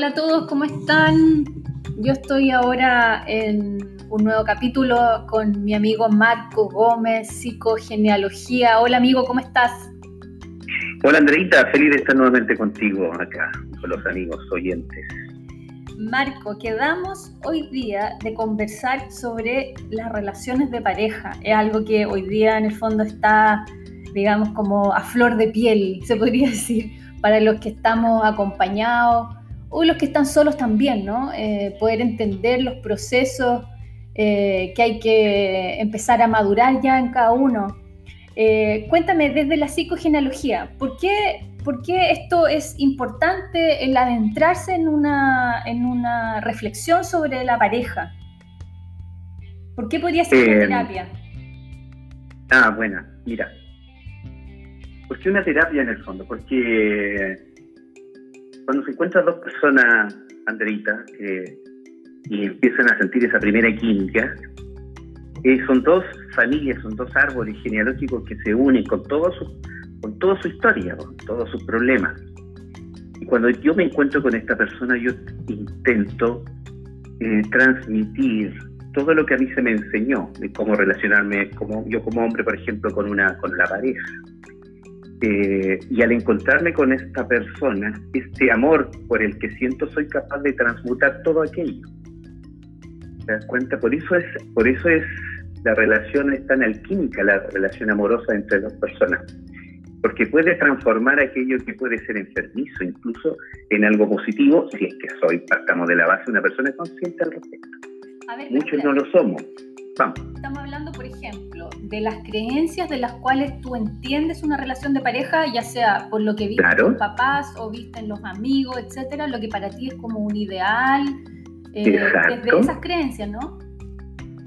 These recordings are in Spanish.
Hola a todos, ¿cómo están? Yo estoy ahora en un nuevo capítulo con mi amigo Marco Gómez, Psicogenealogía. Hola amigo, ¿cómo estás? Hola Andreita, feliz de estar nuevamente contigo acá, con los amigos oyentes. Marco, quedamos hoy día de conversar sobre las relaciones de pareja. Es algo que hoy día en el fondo está, digamos, como a flor de piel, se podría decir, para los que estamos acompañados o los que están solos también, ¿no? Eh, poder entender los procesos eh, que hay que empezar a madurar ya en cada uno. Eh, cuéntame desde la psicogenealogía, ¿por qué, ¿por qué, esto es importante el adentrarse en una, en una reflexión sobre la pareja? ¿Por qué podría ser una terapia? Ah, bueno, mira. ¿Por qué una terapia en el fondo? Porque cuando se encuentran dos personas, Andreita, y empiezan a sentir esa primera química, eh, son dos familias, son dos árboles genealógicos que se unen con, todo su, con toda su historia, con todos sus problemas. Y cuando yo me encuentro con esta persona, yo intento eh, transmitir todo lo que a mí se me enseñó de cómo relacionarme, como yo como hombre, por ejemplo, con una con la pareja. Eh, y al encontrarme con esta persona, este amor por el que siento, soy capaz de transmutar todo aquello. ¿Te das cuenta? Por eso es, por eso es la relación es tan alquímica, la relación amorosa entre dos personas. Porque puede transformar aquello que puede ser enfermizo, incluso en algo positivo, si es que soy, partamos de la base, una persona consciente al respecto. Muchos no lo somos. Estamos hablando, por ejemplo, de las creencias de las cuales tú entiendes una relación de pareja, ya sea por lo que viste en tus papás o viste en los amigos, etcétera, lo que para ti es como un ideal, eh, de esas creencias, ¿no?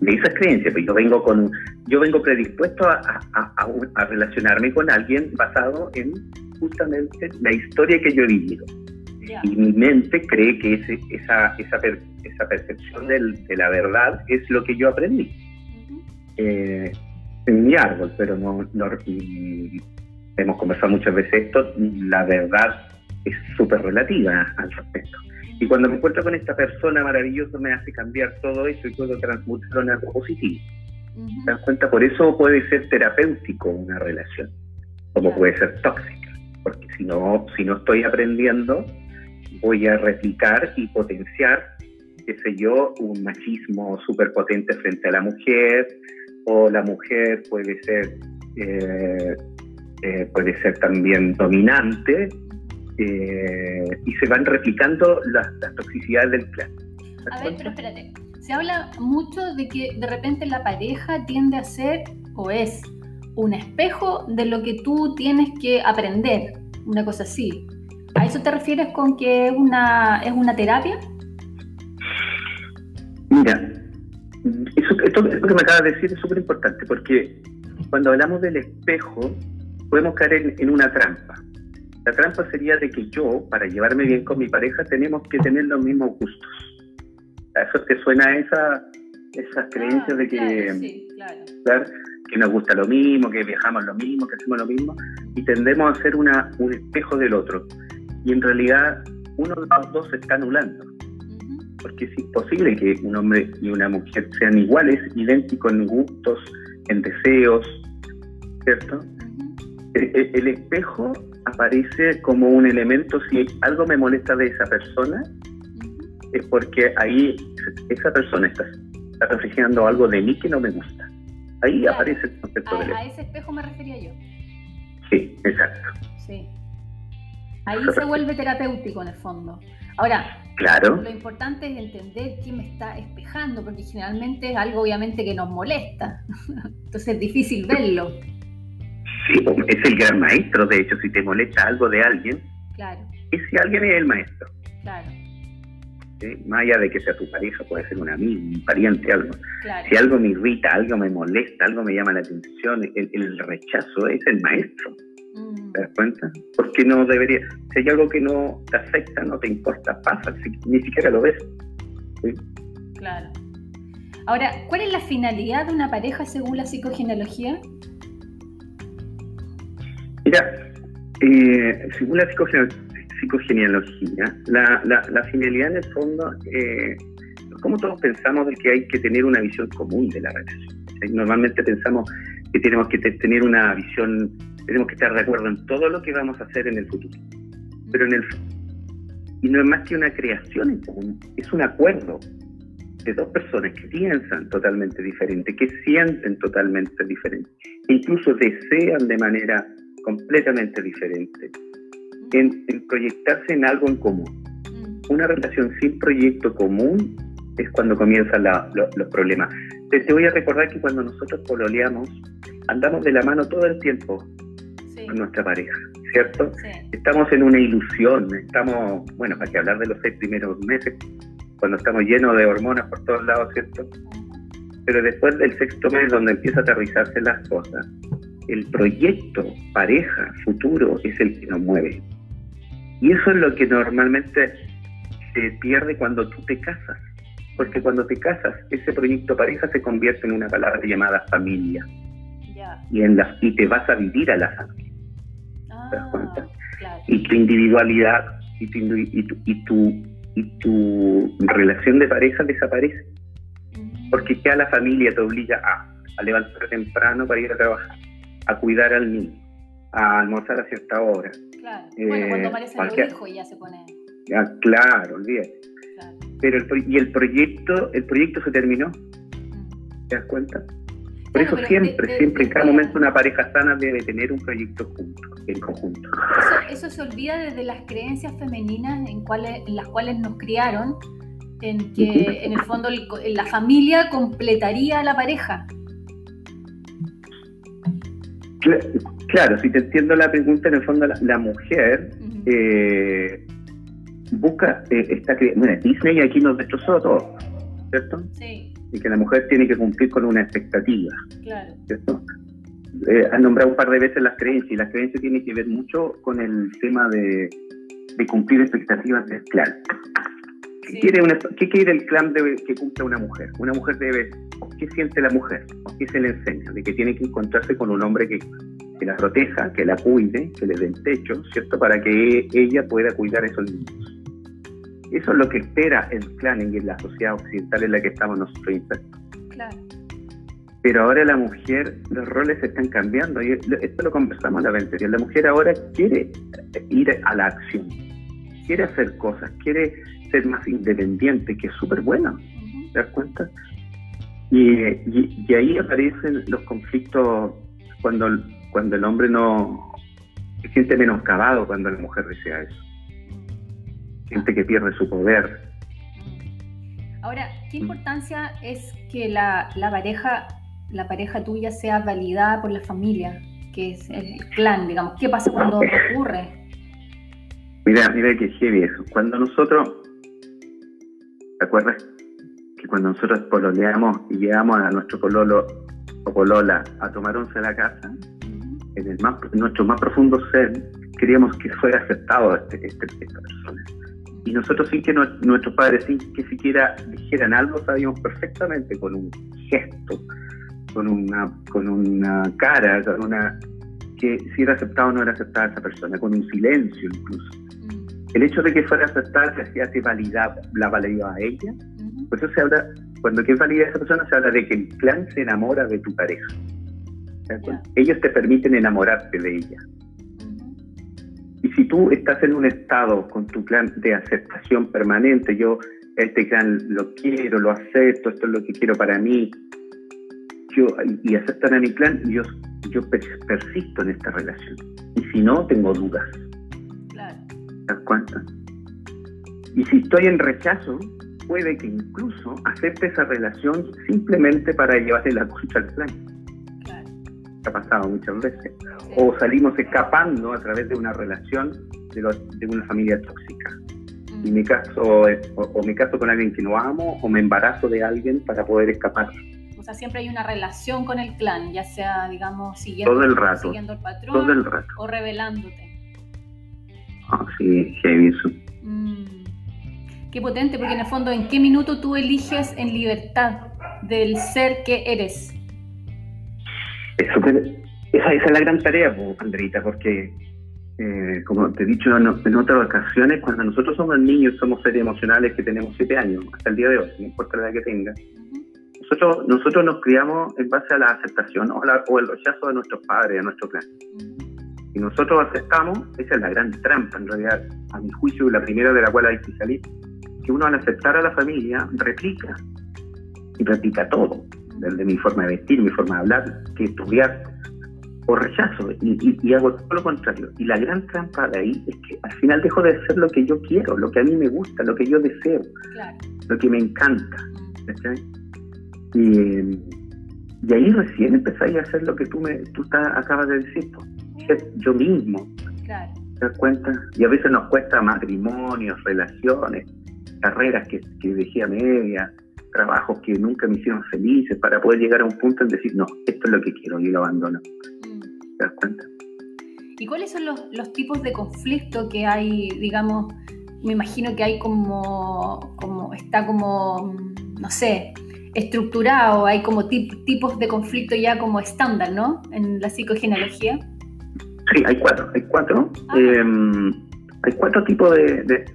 De esas creencias, pues yo vengo con, yo vengo predispuesto a, a, relacionarme con alguien basado en justamente la historia que yo he vivido. Y mi mente cree que ese, esa, esa, esa percepción del, de la verdad es lo que yo aprendí. Eh, en mi árbol, pero no, no hemos conversado muchas veces esto, la verdad es súper relativa al respecto. Y cuando me encuentro con esta persona maravillosa me hace cambiar todo eso y puedo transmutarlo en algo positivo. ¿Te das cuenta? Por eso puede ser terapéutico una relación, como puede ser tóxica, porque si no, si no estoy aprendiendo, voy a replicar y potenciar, qué sé yo, un machismo súper potente frente a la mujer, o la mujer puede ser, eh, eh, puede ser también dominante, eh, y se van replicando las, toxicidades del clan. A ver, pero espérate. Se habla mucho de que de repente la pareja tiende a ser o es un espejo de lo que tú tienes que aprender, una cosa así. ¿A eso te refieres con que es una, es una terapia? Mira, eso, esto, que me acabas de decir es súper importante porque cuando hablamos del espejo podemos caer en, una trampa. La trampa sería de que yo, para llevarme bien con mi pareja, tenemos que tener los mismos gustos. ¿A eso te suena esa, esas creencias de que, claro, que nos gusta lo mismo, que viajamos lo mismo, que hacemos lo mismo, y tendemos a ser una, un espejo del otro y en realidad uno de los dos se está anulando. Porque es imposible que un hombre y una mujer sean iguales, idénticos en gustos, en deseos, ¿cierto? el, espejo aparece como un elemento, si algo me molesta de esa persona, es porque ahí esa persona está, está reflejando algo de mí que no me gusta. Ahí aparece el concepto a, A ese espejo me refería yo. Sí, exacto. Sí. Ahí se vuelve terapéutico en el fondo. Ahora, claro. lo importante es entender quién me está espejando, porque generalmente es algo obviamente que nos molesta. Entonces es difícil verlo. Sí, pues, es el gran maestro, de hecho, si te molesta algo de alguien, claro. ese alguien es el maestro. Claro. Más allá de que sea tu pareja, puede ser un amigo, un pariente, algo. Si algo me irrita, algo me molesta, algo me llama la atención, el rechazo es el maestro. ¿Te das cuenta? Porque no debería. Si hay algo que no te afecta, no te importa, pasa, ni siquiera lo ves. Claro. Ahora, ¿cuál es la finalidad de una pareja según la psicogenealogía? Mira, eh, según la psicogenealogía, la, la, finalidad en el fondo, eh, como todos pensamos de que hay que tener una visión común de la relación. Normalmente pensamos que tenemos que tener una visión, tenemos que estar de acuerdo en todo lo que vamos a hacer en el futuro. Pero en el y no es más que una creación en común, es un acuerdo de dos personas que piensan totalmente diferente, que sienten totalmente diferente, incluso desean de manera completamente diferente, en, proyectarse en algo en común. Mm. Una relación sin proyecto común es cuando comienzan los problemas. Te, voy a recordar que cuando nosotros pololeamos, andamos de la mano todo el tiempo con nuestra pareja, ¿cierto? Estamos en una ilusión, estamos, bueno, para que hablar de los seis primeros meses, cuando estamos llenos de hormonas por todos lados, ¿cierto? Pero después del sexto mes, donde empieza a aterrizarse las cosas, el proyecto, pareja, futuro, es el que nos mueve. Y eso es lo que normalmente se pierde cuando tú te casas. Porque cuando te casas, ese proyecto pareja se convierte en una palabra llamada familia. Y, en la, y te vas a vivir a la familia. ¿Te das cuenta? Y tu individualidad y tu, y tu, y tu, y tu relación de pareja desaparece. Porque ya la familia te obliga a, a levantarte temprano para ir a trabajar a cuidar al niño, a almorzar a cierta hora. Claro. bueno, cuando eh, aparece el hijo ya se pone. Ah, claro, olvídate. Pero el, y el proyecto, el proyecto se terminó. ¿Te das cuenta? Por eso siempre, siempre, en cada momento una pareja sana debe tener un proyecto junto, en conjunto. Eso, se olvida desde las creencias femeninas en, cuales, en las cuales nos criaron, en que en el fondo la familia completaría a la pareja. Claro, si te entiendo la pregunta, en el fondo la, mujer eh, busca, eh, esta, bueno, Disney aquí nos destrozó todo, ¿cierto? Sí. Y que la mujer tiene que cumplir con una expectativa, claro. ¿cierto? Eh, has nombrado un par de veces las creencias, y las creencias tienen que ver mucho con el tema de, cumplir expectativas del clan. ¿Qué, quiere ¿Qué quiere el clan de, que cumpla una mujer? Una mujer debe ¿Qué siente la mujer? ¿Qué se le enseña? De que tiene que encontrarse con un hombre que, la proteja, que la cuide, que le dé el techo, ¿cierto? Para que ella pueda cuidar a esos niños. Eso es lo que espera el clan en la sociedad occidental en la que estamos nosotros insertos. Claro. Pero ahora la mujer, los roles están cambiando. Y esto lo conversamos la vez anterior. La mujer ahora quiere ir a la acción, quiere hacer cosas, quiere ser más independiente, que es súper bueno. ¿Te das cuenta? Y, ahí aparecen los conflictos cuando, cuando el hombre no se siente menoscabado cuando la mujer desea eso. Siente que pierde su poder. Ahora, ¿qué importancia es que la, pareja, la pareja tuya sea validada por la familia, que es el clan, digamos? ¿Qué pasa cuando ocurre? Mira, mira que heavy eso. Cuando nosotros, ¿te acuerdas cuando nosotros pololeamos y llegamos a nuestro pololo o polola a tomar once a la casa, en, el más, nuestro más profundo ser, queríamos que fuera aceptado este, este, esta persona. Y nosotros sin que nuestros padres, sin que siquiera dijeran algo, sabíamos perfectamente con un gesto, con una, con una cara, con una que si era aceptado o no era aceptada esa persona, con un silencio incluso. Mm. El hecho de que fuera aceptada se hacía que la validaba a ella por eso se habla, cuando que valida esa persona, se habla de que el clan se enamora de tu pareja. Ellos te permiten enamorarte de ella. Y si tú estás en un estado con tu clan de aceptación permanente, yo este clan lo quiero, lo acepto, esto es lo que quiero para mí, yo, y aceptan a mi clan, yo, yo persisto en esta relación. Y si no, tengo dudas. Claro. ¿Te das cuenta? Y si estoy en rechazo, puede que incluso acepte esa relación simplemente para llevarle la concha al plan. Ha pasado muchas veces. O salimos escapando a través de una relación de, de una familia tóxica. Y me caso, o, me caso con alguien que no amo, o me embarazo de alguien para poder escapar. O sea, siempre hay una relación con el clan, ya sea, digamos, siguiendo, todo el, rato, siguiendo el patrón o revelándote. Ah, sí, heavy eso. Qué potente, porque en el fondo, ¿en qué minuto tú eliges en libertad del ser que eres? Esa, es la gran tarea, Andrita, porque eh, como te he dicho en, otras ocasiones, cuando nosotros somos niños, somos seres emocionales que tenemos siete años, hasta el día de hoy, no importa la edad que tenga, nosotros, nosotros nos criamos en base a la aceptación o, o el rechazo de nuestros padres, de nuestro clan. Y nosotros aceptamos, esa es la gran trampa en realidad, a mi juicio, la primera de la cual hay que salir, que uno al aceptar a la familia replica, y replica todo, desde mi forma de vestir, mi forma de hablar, que estudiar, o rechazo, y, hago todo lo contrario. Y la gran trampa de ahí es que al final dejo de hacer lo que yo quiero, lo que a mí me gusta, lo que yo deseo, lo que me encanta. Y, y, ahí recién empezáis a hacer lo que tú, me, tú acabas de decir, yo mismo. ¿Te das cuenta? Y a veces nos cuesta matrimonios, relaciones, carreras que, que dejé a media, trabajos que nunca me hicieron felices para poder llegar a un punto en decir, no, esto es lo que quiero y lo abandono. Mm. ¿Te das cuenta? ¿Y cuáles son los, los tipos de conflicto que hay, digamos, me imagino que hay como, como está como, no sé, estructurado, hay como tipos de conflicto ya como estándar, ¿no? En la psicogenealogía. Sí, hay cuatro. Hay cuatro. Ah. Em, hay cuatro tipos de,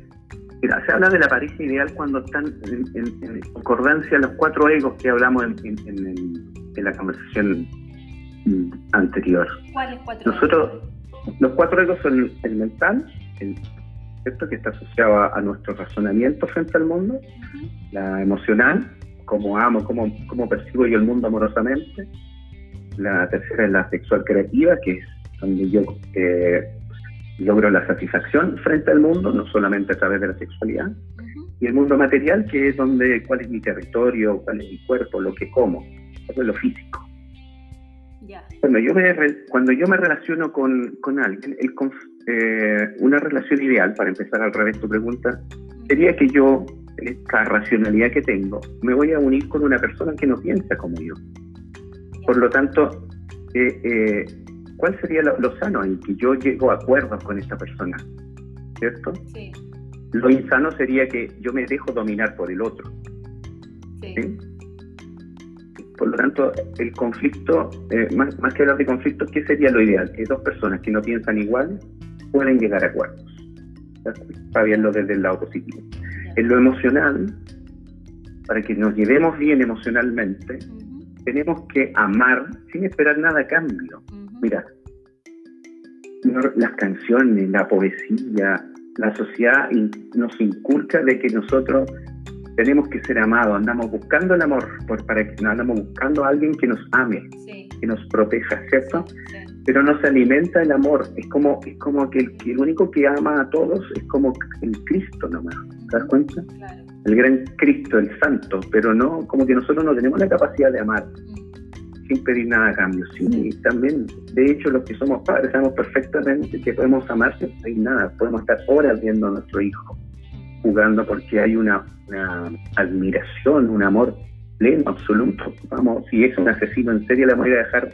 Mira, se habla de la pareja ideal cuando están en, concordancia los cuatro egos que hablamos en, la conversación anterior. ¿Cuáles cuatro? Nosotros, los cuatro egos son el mental, el, ¿cierto? que está asociado a, nuestro razonamiento frente al mundo, la emocional, cómo amo, cómo, cómo percibo yo el mundo amorosamente, la tercera es la sexual creativa, que es donde yo eh, logro la satisfacción frente al mundo, no solamente a través de la sexualidad, y el mundo material, que es donde cuál es mi territorio, cuál es mi cuerpo, lo que como, eso es lo físico. Cuando, yo me, cuando yo me relaciono con, con alguien, el, eh, una relación ideal, para empezar al revés tu pregunta, sería que yo, esta racionalidad que tengo, me voy a unir con una persona que no piensa como yo. Por lo tanto, eh, eh, ¿cuál sería lo, sano en que yo llego a acuerdos con esta persona? ¿Cierto? Sí. Lo insano sería que yo me dejo dominar por el otro. Sí. Por lo tanto, el conflicto, eh, más, más, que hablar de conflicto, ¿qué sería lo ideal? Que dos personas que no piensan igual pueden llegar a acuerdos. Para verlo desde el lado positivo. En lo emocional, para que nos llevemos bien emocionalmente, tenemos que amar sin esperar nada a cambio. Mira, las canciones, la poesía, la sociedad nos inculca de que nosotros tenemos que ser amados, andamos buscando el amor, por, para que andamos buscando a alguien que nos ame, que nos proteja, ¿cierto? Pero no se alimenta el amor, es como, es como que el, único que ama a todos es como el Cristo nomás, ¿te das cuenta? El gran Cristo, el santo, pero no, como que nosotros no tenemos la capacidad de amar. Mm sin pedir nada a cambio. Sí, también, de hecho, los que somos padres sabemos perfectamente que podemos amar sin pedir nada. Podemos estar horas viendo a nuestro hijo jugando porque hay una, admiración, un amor pleno, absoluto. Vamos, si es un asesino en serio, le voy a dejar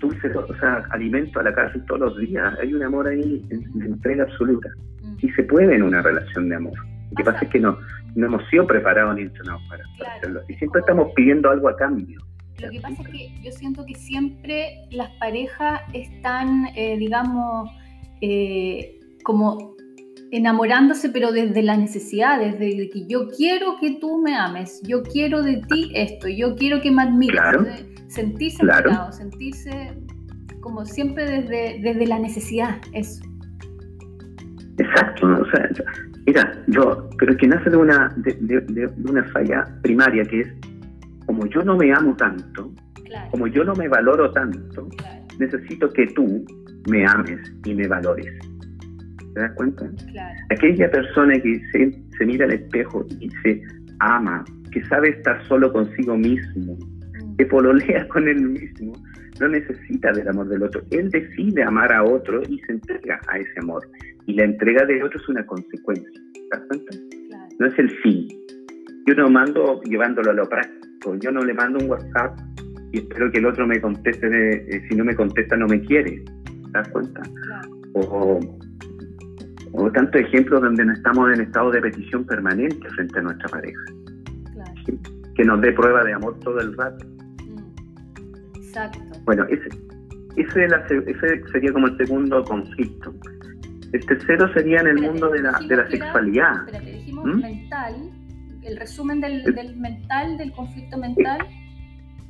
dulces, o sea, alimento a la cárcel todos los días. Hay un amor ahí de entrega absoluta. Mm. Y se puede en una relación de amor. Lo que pasa es que no, no hemos sido preparados ni entrenados para, hacerlo. Y siempre estamos pidiendo algo a cambio. Lo que pasa es que yo siento que siempre las parejas están, eh, digamos, eh, como enamorándose, pero desde la necesidad, desde que yo quiero que tú me ames, yo quiero de ti esto, yo quiero que me admires, sentirse claro. sentirse como siempre desde, desde la necesidad, eso. Exacto, o sea, mira, yo creo que nace de una, de una falla primaria que es como yo no me amo tanto, como yo no me valoro tanto, necesito que tú me ames y me valores. ¿Te das cuenta? Aquella persona que se, mira al espejo y se ama, que sabe estar solo consigo mismo, mm. que pololea con él mismo, no necesita del amor del otro. Él decide amar a otro y se entrega a ese amor. Y la entrega de otro es una consecuencia. ¿Te das cuenta? No es el fin. Yo no mando llevándolo a lo práctico yo no le mando un WhatsApp y espero que el otro me conteste, eh, si no me contesta no me quiere. ¿Te das cuenta? O, o tantos ejemplos donde no estamos en estado de petición permanente frente a nuestra pareja. Que nos dé prueba de amor todo el rato. Mm. Exacto. Bueno, ese, ese, ese sería como el segundo conflicto. El tercero sería en el mundo de la, de la sexualidad. espérate, dijimos ¿Mm? mental, el resumen del, del, mental, del conflicto mental.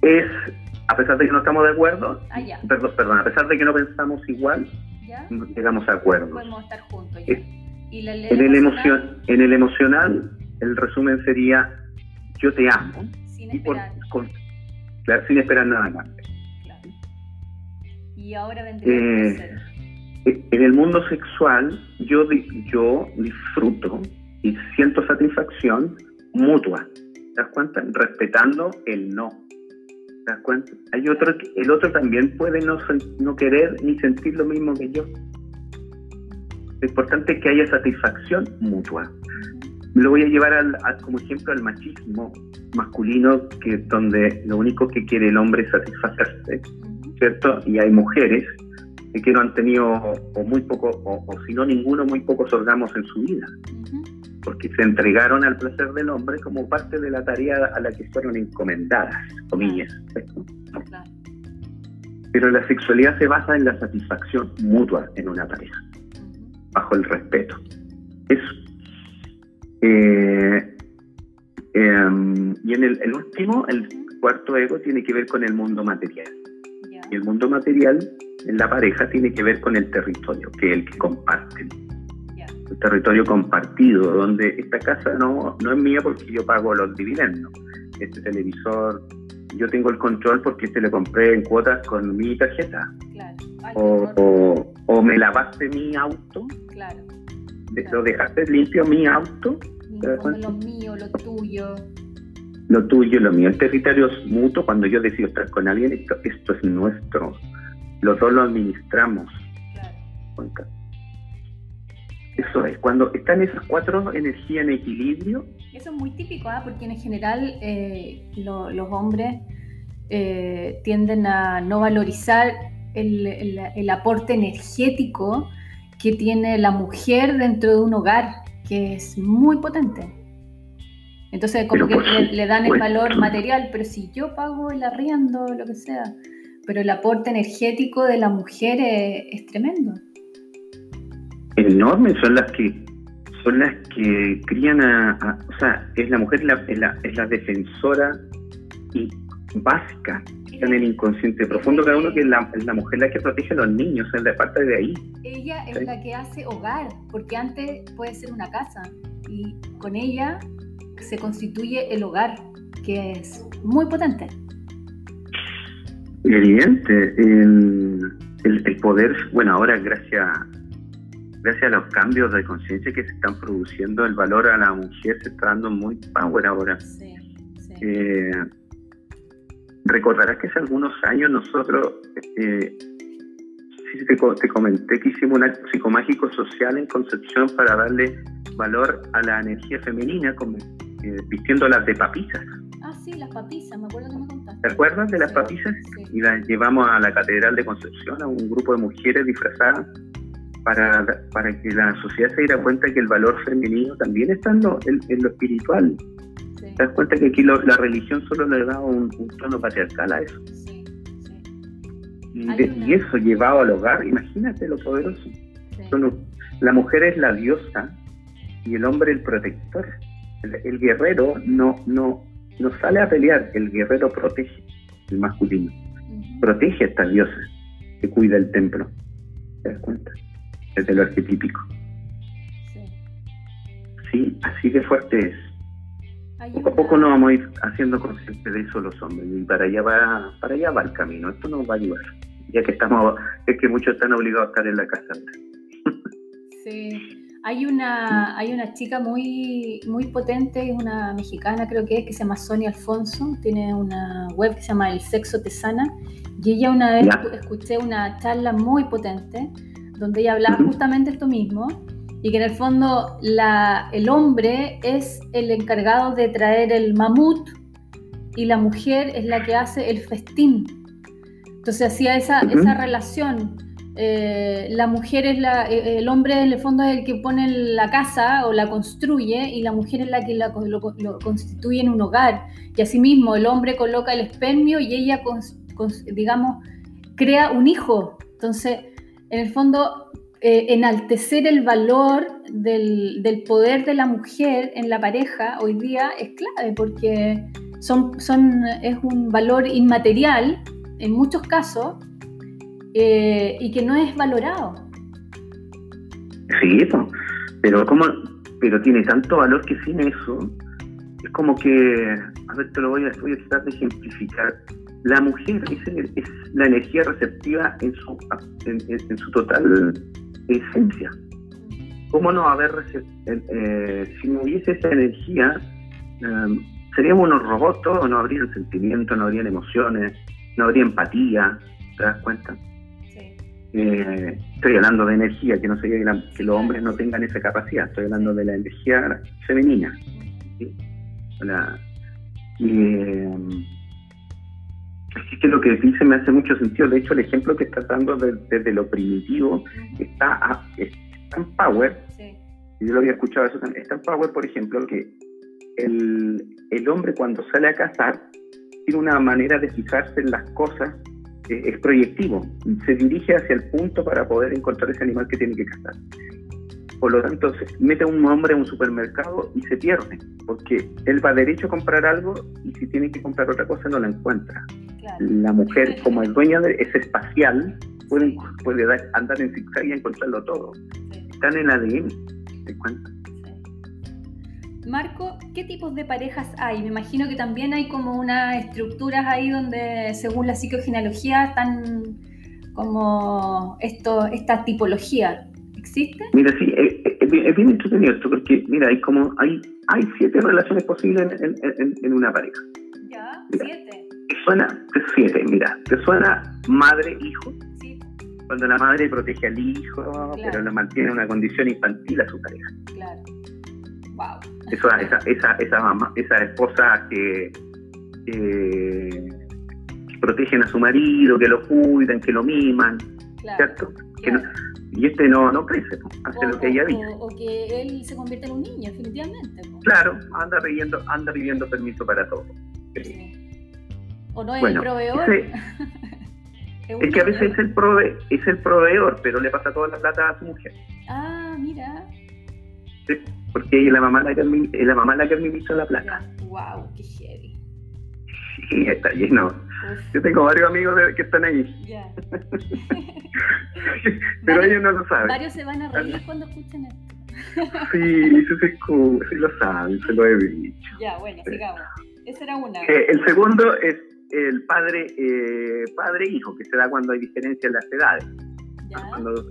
Es, a pesar de que no estamos de acuerdo, ah, Perdón, perdón, a pesar de que no pensamos igual, ¿Ya? llegamos a acuerdo. Podemos estar juntos. ¿Y en, el emoción, en el emocional, el resumen sería yo te amo. Sin esperar. claro, sin esperar nada más. Claro. Y ahora vendría eh, En el mundo sexual, yo, yo disfruto y siento satisfacción mutua. ¿Te das cuenta? Respetando el no. ¿Te das cuenta? Hay otro, el otro también puede no, no querer ni sentir lo mismo que yo. Lo importante es que haya satisfacción mutua. Lo voy a llevar al, como ejemplo al machismo masculino, que donde lo único que quiere el hombre es satisfacerse, ¿cierto? Y hay mujeres que no han tenido, o muy poco, o, si no ninguno, muy pocos orgamos en su vida, porque se entregaron al placer del hombre como parte de la tarea a la que fueron encomendadas, comillas. Pero la sexualidad se basa en la satisfacción mutua en una pareja bajo el respeto. Eso. Eh, em, y en el, último, el cuarto ego tiene que ver con el mundo material. Y el mundo material en la pareja tiene que ver con el territorio, que es el que comparten. El territorio compartido, donde esta casa no, no es mía porque yo pago los dividendos. Este televisor, yo tengo el control porque se le compré en cuotas con mi tarjeta. o, o, me lavaste mi auto Claro. ¿Lo dejaste limpio mi auto? lo mío, lo tuyo. Lo tuyo, lo mío. El territorio es mutuo. Cuando yo decido estar con alguien, esto, es nuestro. Los dos lo administramos. Claro. Eso es, cuando están esas cuatro energías en equilibrio. Eso es muy típico, ¿ah? porque en general eh, los hombres eh, tienden a no valorizar el, el aporte energético que tiene la mujer dentro de un hogar, que es muy potente. Entonces, como que le, dan el valor material, pero si yo pago el arriendo, lo que sea, pero el aporte energético de la mujer es, tremendo. Enorme, son las que son las que crían a, o sea, es la mujer la, es la, es la defensora y básica en el inconsciente profundo cada uno que es la, la, mujer la que protege a los niños, es la parte de ahí. Ella es la que hace hogar, porque antes puede ser una casa y con ella se constituye el hogar, que es muy potente. Evidente, el, el, poder, bueno, ahora gracias, gracias a los cambios de conciencia que se están produciendo, el valor a la mujer se está dando muy power ahora. Sí, sí. Eh, Recordarás que hace algunos años nosotros, eh, te, te, comenté que hicimos un acto psicomágico social en Concepción para darle valor a la energía femenina, como, eh, vistiéndolas de papisas. Ah, sí, las papisas, me acuerdo que me contaste. ¿Te acuerdas de las papisas? Y las llevamos a la Catedral de Concepción, a un grupo de mujeres disfrazadas, para, para que la sociedad se diera cuenta que el valor femenino también está en lo, en lo espiritual te das cuenta que aquí la religión solo le da un, tono patriarcal a eso. Y, eso llevado al hogar, imagínate lo poderoso. la mujer es la diosa y el hombre el protector. El, guerrero no, no, no sale a pelear, el guerrero protege, el masculino. Protege a esta diosa que cuida el templo. ¿Te das cuenta? Desde lo arquetípico. Sí, así de fuerte es. Poco a poco nos vamos a ir haciendo conscientes de eso los hombres y para allá va, para allá va el camino. Esto nos va a ayudar, ya que estamos, es que muchos están obligados a estar en la casa. Sí, hay una, hay una chica muy, muy potente, es una mexicana creo que es, que se llama Sonia Alfonso, tiene una web que se llama El Sexo Te Sana, y ella una vez escuché una charla muy potente donde ella hablaba justamente esto mismo, y que en el fondo la, el hombre es el encargado de traer el mamut y la mujer es la que hace el festín. Entonces hacía esa, esa relación. Eh, la mujer es la, eh, el hombre en el fondo es el que pone la casa o la construye y la mujer es la que lo, constituye en un hogar. Y asimismo el hombre coloca el espermio y ella, digamos, crea un hijo. Entonces, en el fondo, eh, enaltecer el valor del, poder de la mujer en la pareja hoy día es clave porque es un valor inmaterial en muchos casos eh, y que no es valorado. Sí, pero como, pero tiene tanto valor que sin eso es como que, a ver, te lo voy a, voy a tratar de ejemplificar. La mujer es, la energía receptiva en su, en, su total esencia. ¿Cómo no haber, eh, si no hubiese esa energía, em, seríamos unos robots todos, no habrían sentimientos, no habrían emociones, no habría empatía, ¿te das cuenta? Eh, estoy hablando de energía, que no sería que, los hombres no tengan esa capacidad, estoy hablando de la energía femenina. Eh, así que lo que dice me hace mucho sentido. De hecho, el ejemplo que está dando desde lo primitivo está, en Power. Yo lo había escuchado eso también. Está en Power, por ejemplo, que el, el hombre cuando sale a cazar tiene una manera de fijarse en las cosas es proyectivo, se dirige hacia el punto para poder encontrar ese animal que tiene que cazar. Por lo tanto, se mete a un hombre a un supermercado y se pierde, porque él va derecho a comprar algo y si tiene que comprar otra cosa no la encuentra. La mujer, como es dueña de ese espacial, puede, puede andar en zigzag y encontrarlo todo. Están en el ADN. Marco, ¿qué tipos de parejas hay? Me imagino que también hay como unas estructuras ahí donde, según la psicogenealogía, están como esto, esta tipología. ¿Existe? Mira, sí, eh, eh, es, bien, entretenido esto, porque mira, hay como hay, hay siete relaciones posibles en, una pareja. Ya, siete. ¿Te suena? Siete, mira, ¿te suena madre-hijo? Sí. Cuando la madre protege al hijo, pero lo mantiene en una condición infantil a su pareja. Claro. Esa, esa, esa, mamá, esa esposa que, protegen a su marido, que lo cuidan, que lo miman, ¿cierto? Y este no, no crece, hace lo que ella dice. O, que él se convierte en un niño, definitivamente. Claro, anda pidiendo, anda pidiendo permiso para todo. O no es el proveedor. es, que a veces es el, prove, es el proveedor, pero le pasa toda la plata a su mujer. Ah, mira porque ella, la mamá la que la mamá la que administra la plata. Wow, qué heavy. Sí, está lleno. Yo tengo varios amigos que están ahí. Ya. Pero ellos no lo saben. Varios se van a reír cuando escuchen esto. sí, sí, sí, sí lo saben, se lo he dicho. Ya, bueno, sigamos. Esa era una. Eh, el segundo es el padre eh, padre hijo, que se da cuando hay diferencia en las edades. Ya. Cuando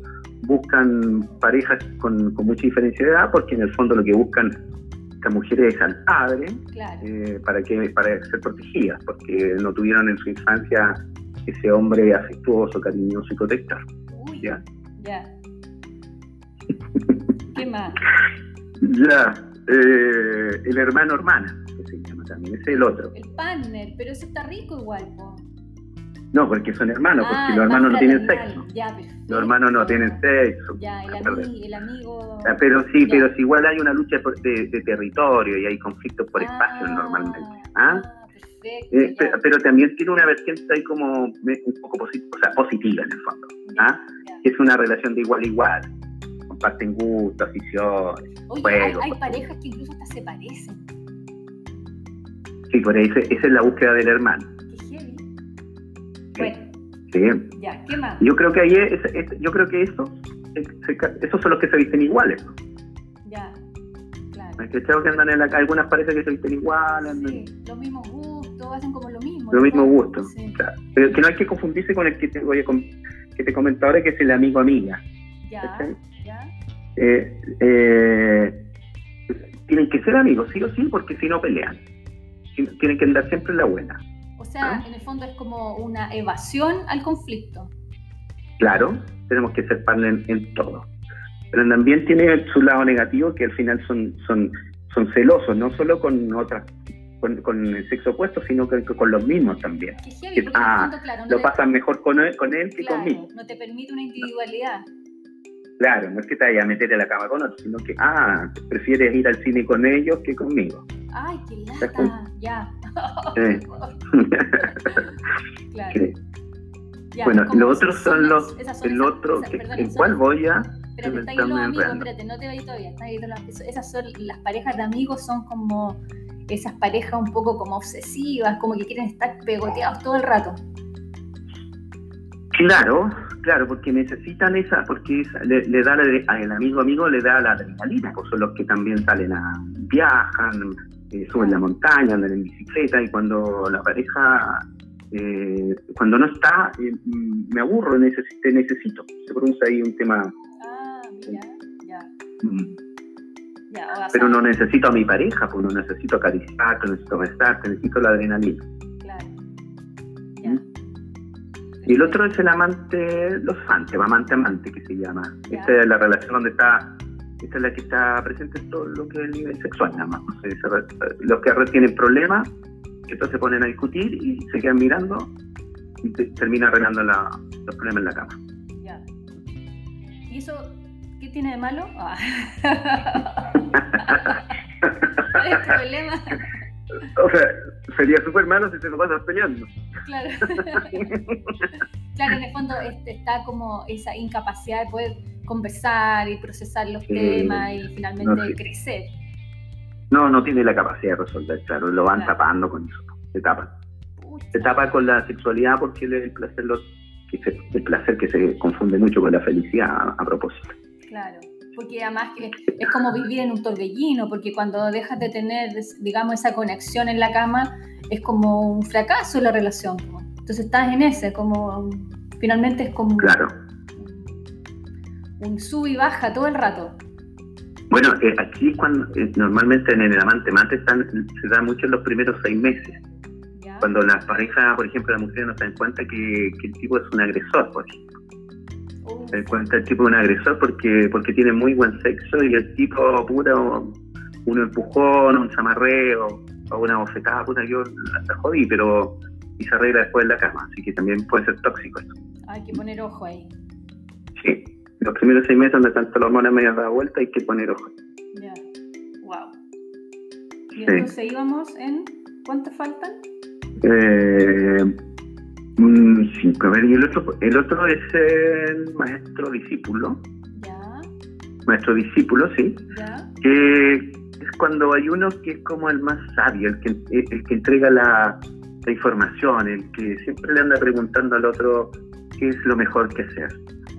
buscan parejas con, mucha diferencia de edad porque en el fondo lo que buscan estas mujeres es al padre eh, para, que, para ser protegidas, porque no tuvieron en su infancia ese hombre afectuoso, cariñoso y protector. Uy, ya. Ya. ¿Qué más? Ya. Eh, el hermano hermana, que se llama también, ese es el otro. El partner, pero eso está rico igual, po. No, porque son hermanos, porque ah, los hermanos no tienen sexo. los hermanos no tienen sexo. Ya, el, amigo. Ah, pero sí, pero si igual hay una lucha de, territorio y hay conflictos por espacio ah, normalmente. ¿ah? Eh, pero, también tiene una vertiente ahí como un poco positiva, o sea, positiva en el fondo. ¿ah? Es una relación de igual a igual. Comparten gustos, aficiones, juegos. Hay, parejas que incluso hasta se parecen. Sí, por eso esa es la búsqueda del hermano. Sí. Ya, ¿qué más? Yo creo que ahí yo creo que eso, esos son los que se visten iguales. Ya, claro. Que que andan en la algunas parejas que se visten iguales. Sí, los mismos gustos, hacen como lo mismo. Los mismos gustos, claro. Pero que no hay que confundirse con el que te, voy a, que te comenté ahora, que es el amigo amiga. Ya, ya. Eh, eh, tienen que ser amigos, sí o sí, porque si no pelean. Tienen que andar siempre en la buena. O sea, ¿Ah? en el fondo es como una evasión al conflicto. Claro, tenemos que ser partner en, todo. Pero también tiene su lado negativo que al final son, son, son celosos, no solo con otras con, el sexo opuesto, sino que, con los mismos también. Que ah, lo pasan mejor con él, con él que conmigo. No te permite una individualidad. Claro, no es que te vayas a meter en la cama con otros, sino que, ah, prefieres ir al cine con ellos que conmigo. Ay, qué lata, ya. claro. bueno, los otros son los. el otro, ¿en cuál voy a.? Espérate, está ahí los amigos, espérate, no te vayas todavía. Está ahí esas son las parejas de amigos, son como esas parejas un poco como obsesivas, como que quieren estar pegoteados todo el rato. Claro, claro, porque necesitan esa, porque le, da al amigo amigo le da la adrenalina, pues son los que también salen a viajan, eh, suben la montaña, andan en bicicleta y cuando la pareja eh, cuando no está eh, me aburro, necesito, necesito. Se produce ahí un tema. Ah, mira, ya. Mm. Pero no necesito a mi pareja, pues no necesito acariciarte, necesito besarte, necesito la adrenalina. Y el otro es el amante, los amantes, amante amante que se llama. Esta es la relación donde está, esta es la que está presente en todo lo que es el nivel sexual nada más. los que tienen problemas, entonces se ponen a discutir y se quedan mirando y termina arreglando los problemas en la cama. Ya. ¿Y eso qué tiene de malo? Ah. ¿Cuál es problema? O sea, sería súper malo si se lo pasas peleando. Claro. claro, en el fondo este, está como esa incapacidad de poder conversar y procesar los temas y finalmente crecer. No, no tiene la capacidad de resolver, claro, lo van tapando con eso, se tapa. Se tapa con la sexualidad porque el placer, que el placer que se confunde mucho con la felicidad a propósito. Claro porque además que es como vivir en un torbellino, porque cuando dejas de tener, digamos, esa conexión en la cama, es como un fracaso la relación. Entonces estás en ese, como finalmente es como claro. un, sub y baja todo el rato. Bueno, eh, aquí cuando eh, normalmente en el amante mate están, se da mucho en los primeros seis meses. Cuando la pareja, por ejemplo, la mujer no se dan cuenta que, que el tipo es un agresor, por ejemplo se cuenta el tipo de un agresor porque porque tiene muy buen sexo y el tipo, puta, un empujón, un chamarreo o una bofetada, puta, yo la jodí, pero y se arregla después en la cama, así que también puede ser tóxico eso. Hay que poner ojo ahí. Sí, los primeros seis meses donde están las hormonas medio dado vuelta hay que poner ojo. Ya, wow. Y entonces íbamos en, ¿cuánto faltan? Eh, cinco. A ver, y el otro, el otro es el maestro discípulo. Ya. Maestro discípulo, sí. Ya. Que es cuando hay uno que es como el más sabio, el que, el que entrega la, información, el que siempre le anda preguntando al otro qué es lo mejor que hacer.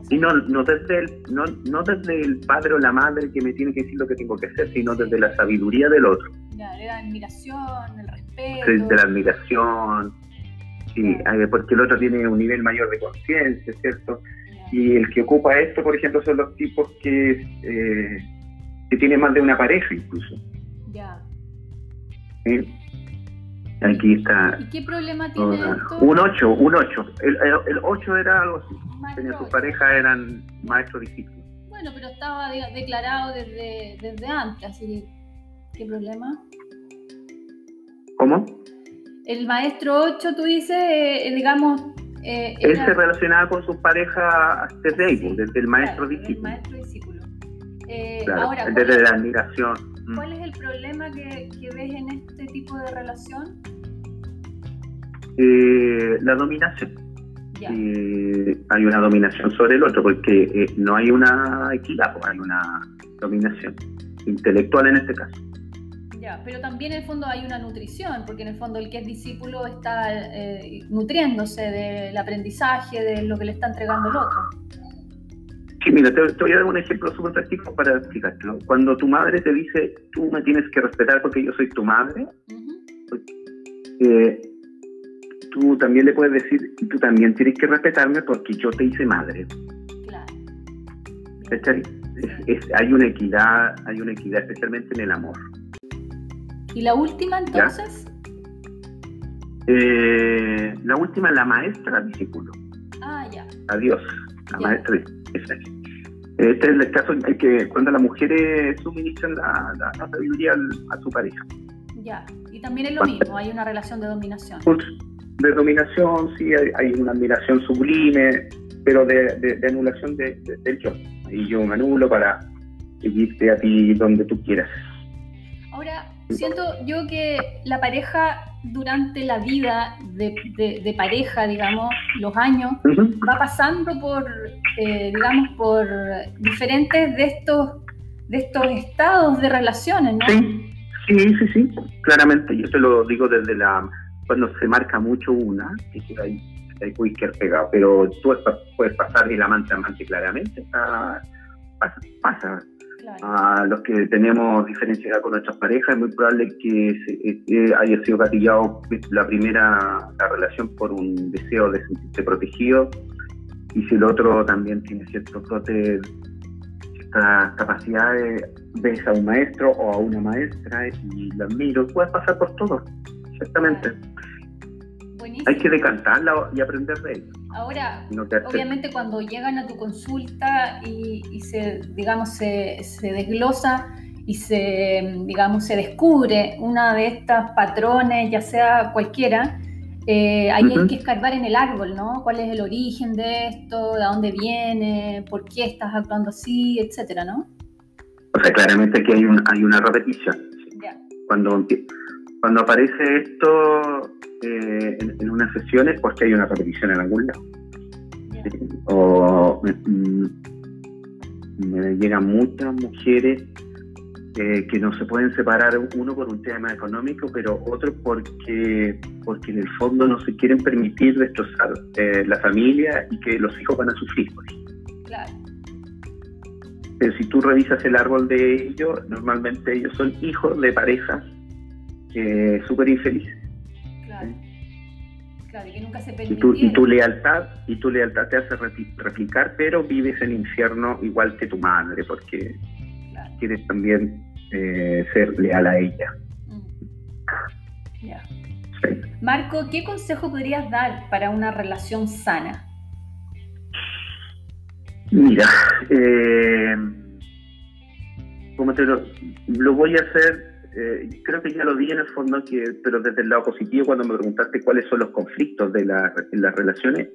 Y no, no, desde el, no, no desde el padre o la madre que me tiene que decir lo que tengo que hacer, sino desde la sabiduría del otro. Ya, la admiración, el respeto. Desde la admiración, Sí, porque el otro tiene un nivel mayor de conciencia, ¿cierto? Y el que ocupa esto, por ejemplo, son los tipos que, eh, que tienen más de una pareja incluso. Ya. Aquí está. ¿Y qué problema tiene esto? Un 8, un 8. El, el, 8 era algo así. Tenía sus parejas, eran maestros discípulos. Bueno, pero estaba declarado desde, desde antes, así que, ¿qué problema? ¿Cómo? el maestro 8, tú dices, eh, eh, digamos... Eh, Él se relacionaba con sus parejas desde ahí, pues, desde el maestro discípulo. El maestro discípulo. Ahora, desde la admiración. Mm. ¿Cuál es el problema que, ves en este tipo de relación? la dominación. hay una dominación sobre el otro, porque no hay una equidad, pues, hay una dominación intelectual en este caso pero también en el fondo hay una nutrición, porque en el fondo el que es discípulo está eh, nutriéndose del aprendizaje, de lo que le está entregando el otro. Sí, mira, te, voy a dar un ejemplo súper práctico para explicártelo. Cuando tu madre te dice, tú me tienes que respetar porque yo soy tu madre, eh, tú también le puedes decir, tú también tienes que respetarme porque yo te hice madre. Claro. hay una equidad, hay una equidad especialmente en el amor. ¿Y la última entonces? Eh, la última es la maestra discípulo. Ah, ya. Adiós, la maestra Este es el caso en que cuando las mujeres suministran la, la, sabiduría a su pareja. Ya, y también es lo mismo, hay una relación de dominación. De dominación, sí, hay, una admiración sublime, pero de, de, anulación de, del yo. Y yo me anulo para seguirte a ti donde tú quieras. Ahora, siento yo que la pareja durante la vida de, pareja, digamos, los años, va pasando por, eh, digamos, por diferentes de estos, de estos estados de relaciones, ¿no? Sí, sí, sí, sí, claramente. Yo te lo digo desde la cuando se marca mucho una, que hay, hay pegado, pero tú puedes pasar de la amante a amante claramente, pasa, pasa a los que tenemos diferencia con nuestras parejas, es muy probable que haya sido gatillado la primera la relación por un deseo de sentirse protegido y si el otro también tiene ciertos dotes, ciertas capacidades, ves a un maestro o a una maestra y la admiro, puedes pasar por todo, exactamente. Hay que decantarla y aprender de ella. Ahora, obviamente cuando llegan a tu consulta y, se, digamos, se, desglosa y se, digamos, se descubre una de estas patrones, ya sea cualquiera, eh, ahí hay que escarbar en el árbol, ¿no? ¿Cuál es el origen de esto? ¿De dónde viene? ¿Por qué estás actuando así? Etcétera, ¿no? O sea, claramente aquí hay, hay una repetición. Cuando, cuando aparece esto, eh, en, unas sesiones porque hay una repetición en algún lado. O mm, me, llegan muchas mujeres eh, que no se pueden separar uno por un tema económico, pero otro porque, porque en el fondo no se quieren permitir destrozar eh, la familia y que los hijos van a sufrir Claro. Pero si tú revisas el árbol de ellos, normalmente ellos son hijos de parejas súper infelices y, tu, y tu lealtad y tu lealtad te hace replicar, pero vives el infierno igual que tu madre, porque quieres también eh, ser leal a ella. Mm. Marco, ¿qué consejo podrías dar para una relación sana? Mira, eh, como te lo, lo voy a hacer eh, creo que ya lo vi en el fondo, que, pero desde el lado positivo, cuando me preguntaste cuáles son los conflictos de las relaciones,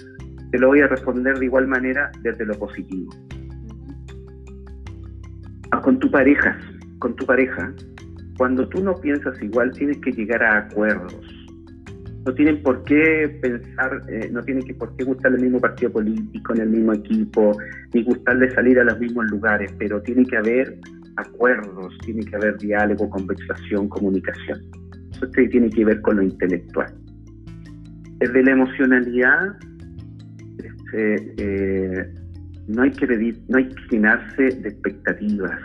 te lo voy a responder de igual manera desde lo positivo. Ah, con tu pareja, con tu pareja, cuando tú no piensas igual, tienes que llegar a acuerdos. No tienen por qué pensar, eh, no tienen que por qué gustar el mismo partido político, en el mismo equipo, ni gustarle salir a los mismos lugares, pero tiene que haber acuerdos, tiene que haber diálogo, conversación, comunicación. Eso tiene que ver con lo intelectual. Desde la emocionalidad, este, eh, no hay que pedir, no hay que llenarse de expectativas.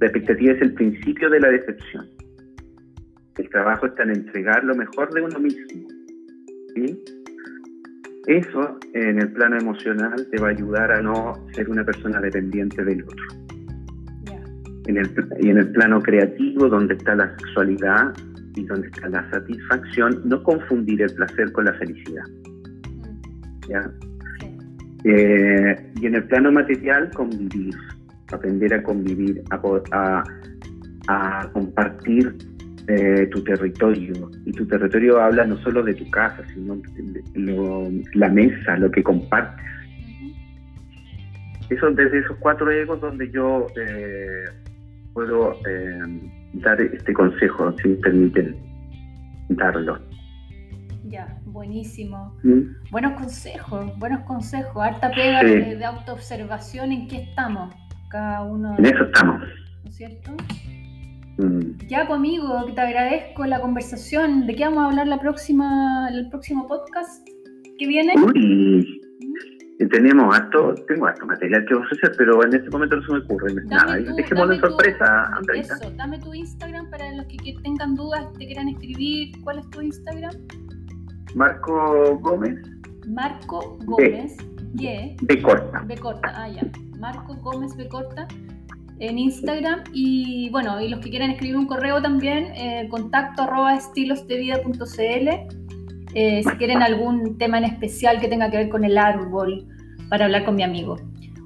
La expectativa es el principio de la decepción. El trabajo está en entregar lo mejor de uno mismo. Eso en el plano emocional te va a ayudar a no ser una persona dependiente del otro y en el plano creativo, donde está la sexualidad y donde está la satisfacción, no confundir el placer con la felicidad. ¿ya? Eh, y en el plano material, convivir, aprender a convivir, a, a, compartir eh, tu territorio. Y tu territorio habla no solo de tu casa, sino de la mesa, lo que compartes. Eso desde esos cuatro egos donde yo eh, puedo eh, dar este consejo, si me permiten darlo. Ya, buenísimo. ¿Mm? Buenos consejos, buenos consejos. Harta pega de, autoobservación en qué estamos, cada uno. En eso estamos. ¿No es cierto? Mm. Ya, conmigo, pues, que te agradezco la conversación. ¿De qué vamos a hablar la próxima, el próximo podcast que viene? Uy, tenemos harto, tengo harto material que ofrecer, pero en este momento no se me ocurre nada. Dejémoslo en sorpresa, Andrea. Eso, dame tu Instagram para los que, tengan dudas, te quieran escribir. ¿Cuál es tu Instagram? Marco Gómez. Marco Gómez. B, B corta. B corta, ah, ya. Marco Gómez B corta en Instagram y bueno, y los que quieran escribir un correo también, eh, contacto arroba estilosdevida.cl eh, si quieren algún tema en especial que tenga que ver con el árbol, para hablar con mi amigo.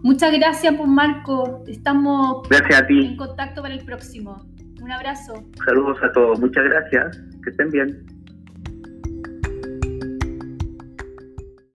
Muchas gracias, pues Marco. Estamos en contacto para el próximo. Un abrazo. Saludos a todos. Muchas gracias. Que estén bien.